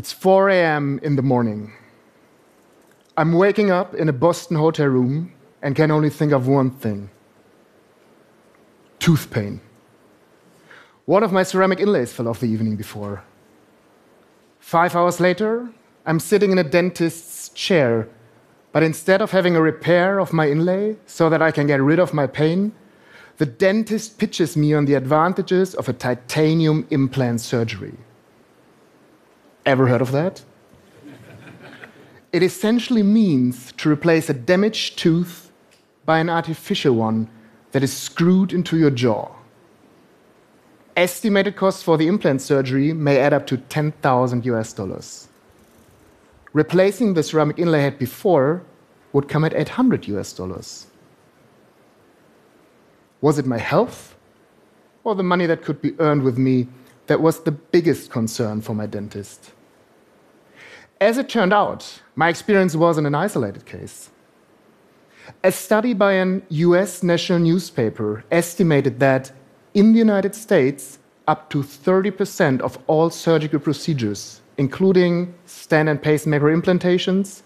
It's 4 a.m. in the morning. I'm waking up in a Boston hotel room and can only think of one thing tooth pain. One of my ceramic inlays fell off the evening before. Five hours later, I'm sitting in a dentist's chair, but instead of having a repair of my inlay so that I can get rid of my pain, the dentist pitches me on the advantages of a titanium implant surgery. Ever heard of that? it essentially means to replace a damaged tooth by an artificial one that is screwed into your jaw. Estimated costs for the implant surgery may add up to 10,000 US dollars. Replacing the ceramic inlay I had before would come at 800 US dollars. Was it my health or the money that could be earned with me that was the biggest concern for my dentist? As it turned out, my experience wasn't an isolated case. A study by an US national newspaper estimated that in the United States, up to 30% of all surgical procedures, including stent and pacemaker implantations,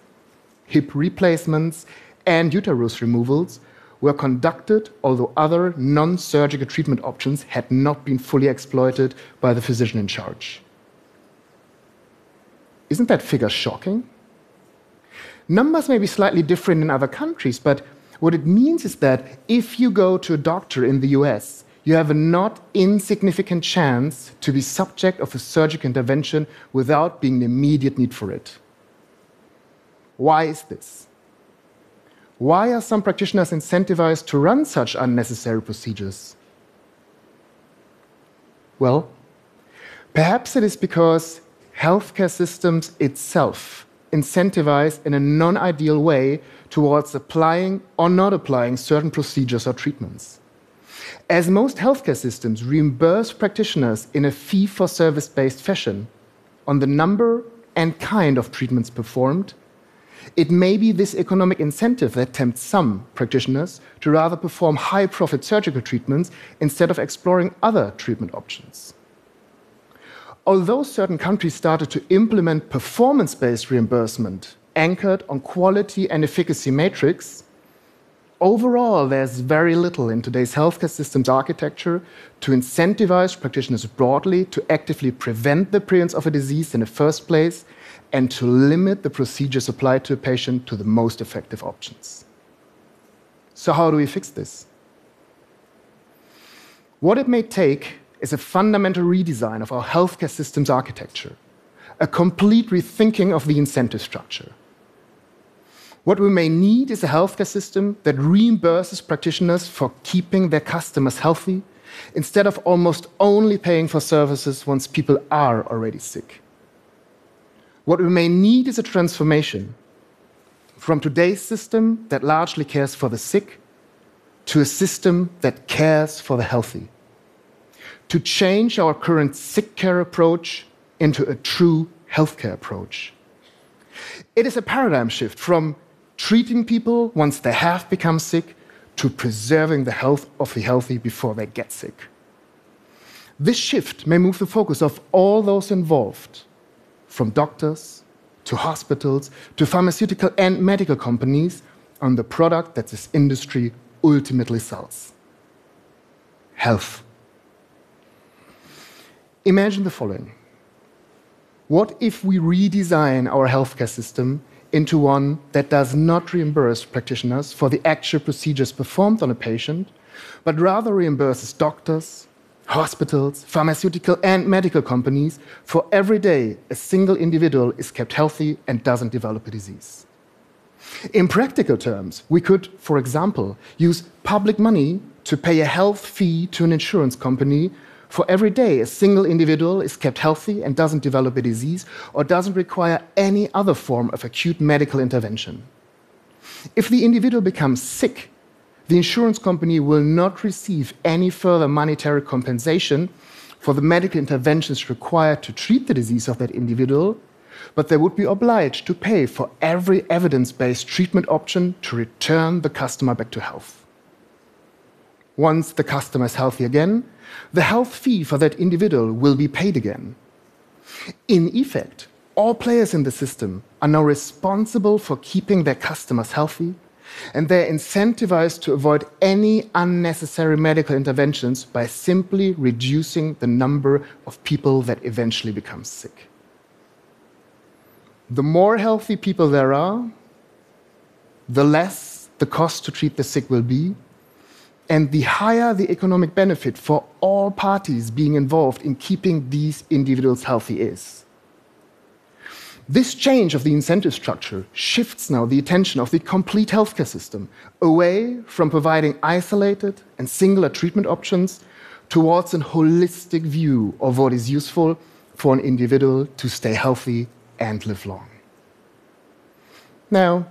hip replacements, and uterus removals, were conducted although other non surgical treatment options had not been fully exploited by the physician in charge. Isn't that figure shocking? Numbers may be slightly different in other countries, but what it means is that if you go to a doctor in the US, you have a not insignificant chance to be subject of a surgical intervention without being in immediate need for it. Why is this? Why are some practitioners incentivized to run such unnecessary procedures? Well, perhaps it is because healthcare systems itself incentivize in a non ideal way towards applying or not applying certain procedures or treatments. As most healthcare systems reimburse practitioners in a fee for service based fashion on the number and kind of treatments performed, it may be this economic incentive that tempts some practitioners to rather perform high profit surgical treatments instead of exploring other treatment options. Although certain countries started to implement performance based reimbursement anchored on quality and efficacy matrix, overall, there's very little in today's healthcare systems architecture to incentivize practitioners broadly to actively prevent the appearance of a disease in the first place and to limit the procedures applied to a patient to the most effective options. So, how do we fix this? What it may take is a fundamental redesign of our healthcare systems architecture, a complete rethinking of the incentive structure. What we may need is a healthcare system that reimburses practitioners for keeping their customers healthy instead of almost only paying for services once people are already sick. What we may need is a transformation from today's system that largely cares for the sick to a system that cares for the healthy to change our current sick care approach into a true healthcare approach. It is a paradigm shift from treating people once they have become sick to preserving the health of the healthy before they get sick. This shift may move the focus of all those involved, from doctors to hospitals to pharmaceutical and medical companies, on the product that this industry ultimately sells health. Imagine the following What if we redesign our healthcare system into one that does not reimburse practitioners for the actual procedures performed on a patient, but rather reimburses doctors, hospitals, pharmaceutical, and medical companies for every day a single individual is kept healthy and doesn't develop a disease? In practical terms, we could, for example, use public money to pay a health fee to an insurance company for every day a single individual is kept healthy and doesn't develop a disease or doesn't require any other form of acute medical intervention. If the individual becomes sick, the insurance company will not receive any further monetary compensation for the medical interventions required to treat the disease of that individual, but they would be obliged to pay for every evidence based treatment option to return the customer back to health. Once the customer is healthy again, the health fee for that individual will be paid again. In effect, All players in the system are now responsible for keeping their customers healthy, and they're incentivized to avoid any unnecessary medical interventions by simply reducing the number of people that eventually become sick. The more healthy people there are, the less the cost to treat the sick will be, and the higher the economic benefit for all parties being involved in keeping these individuals healthy is. This change of the incentive structure shifts now the attention of the complete healthcare system away from providing isolated and singular treatment options towards a holistic view of what is useful for an individual to stay healthy and live long. Now,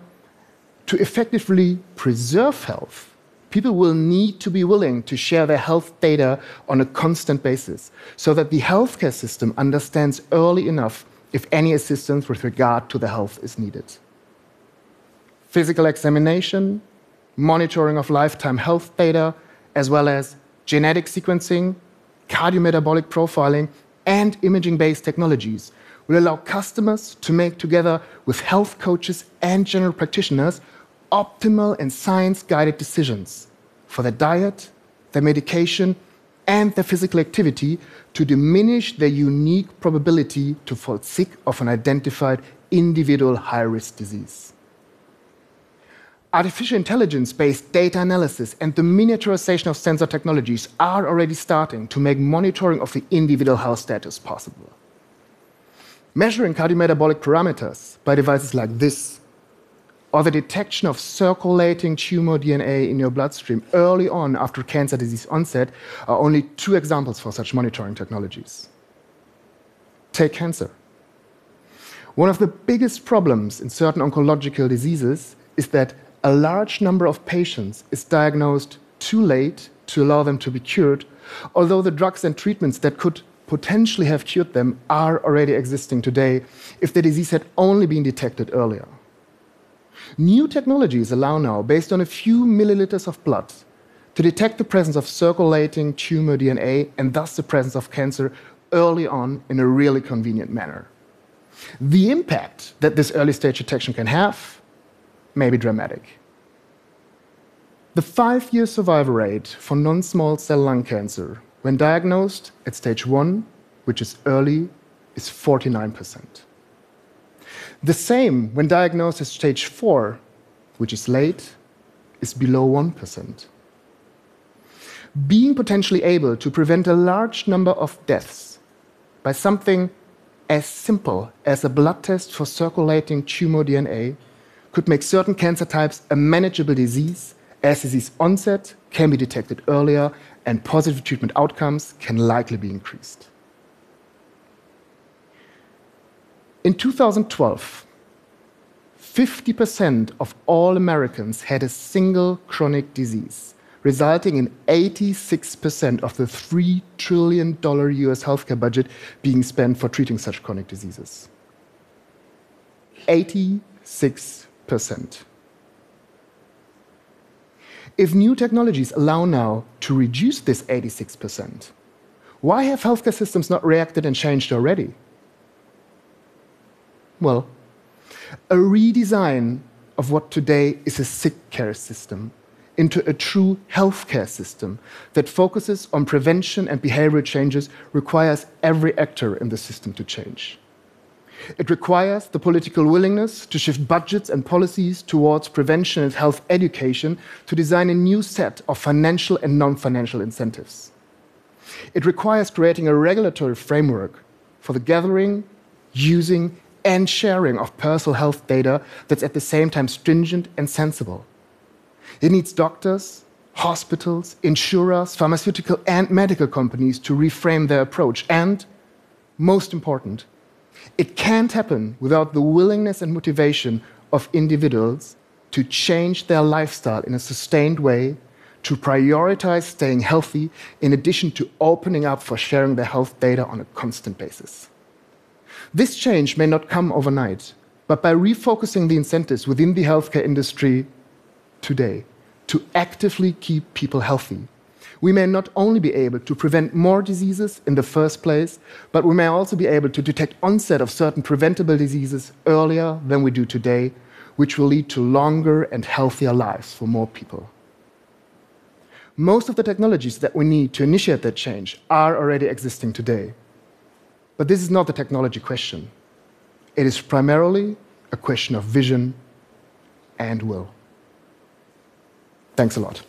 to effectively preserve health, people will need to be willing to share their health data on a constant basis so that the healthcare system understands early enough if any assistance with regard to the health is needed. Physical examination, monitoring of lifetime health data, as well as genetic sequencing, cardiometabolic profiling, and imaging based technologies will allow customers to make, together with health coaches and general practitioners, optimal and science guided decisions for their diet, their medication, and their physical activity to diminish their unique probability to fall sick of an identified individual high risk disease. Artificial intelligence based data analysis and the miniaturization of sensor technologies are already starting to make monitoring of the individual health status possible. Measuring cardiometabolic parameters by devices like this or the detection of circulating tumor DNA in your bloodstream early on after cancer disease onset are only two examples for such monitoring technologies. Take cancer. One of the biggest problems in certain oncological diseases is that a large number of patients is diagnosed too late to allow them to be cured, although the drugs and treatments that could potentially have cured them are already existing today if the disease had only been detected earlier. New technologies allow now, based on a few milliliters of blood, to detect the presence of circulating tumor DNA and thus the presence of cancer early on in a really convenient manner. The impact that this early stage detection can have may be dramatic. The five year survival rate for non small cell lung cancer, when diagnosed at stage one, which is early, is 49%. The same when diagnosed as stage 4, which is late, is below 1%. Being potentially able to prevent a large number of deaths by something as simple as a blood test for circulating tumor DNA could make certain cancer types a manageable disease as disease onset can be detected earlier and positive treatment outcomes can likely be increased. In 2012, 50% of all Americans had a single chronic disease, resulting in 86% of the $3 trillion US healthcare budget being spent for treating such chronic diseases. 86%. If new technologies allow now to reduce this 86%, why have healthcare systems not reacted and changed already? Well, a redesign of what today is a sick care system into a true healthcare system that focuses on prevention and behavioral changes requires every actor in the system to change. It requires the political willingness to shift budgets and policies towards prevention and health education to design a new set of financial and non financial incentives. It requires creating a regulatory framework for the gathering, using, and sharing of personal health data that's at the same time stringent and sensible. It needs doctors, hospitals, insurers, pharmaceutical, and medical companies to reframe their approach. And, most important, it can't happen without the willingness and motivation of individuals to change their lifestyle in a sustained way, to prioritize staying healthy, in addition to opening up for sharing their health data on a constant basis. This change may not come overnight, but by refocusing the incentives within the healthcare industry today to actively keep people healthy, we may not only be able to prevent more diseases in the first place, but we may also be able to detect onset of certain preventable diseases earlier than we do today, which will lead to longer and healthier lives for more people. Most of the technologies that we need to initiate that change are already existing today. But this is not the technology question. It is primarily a question of vision and will. Thanks a lot.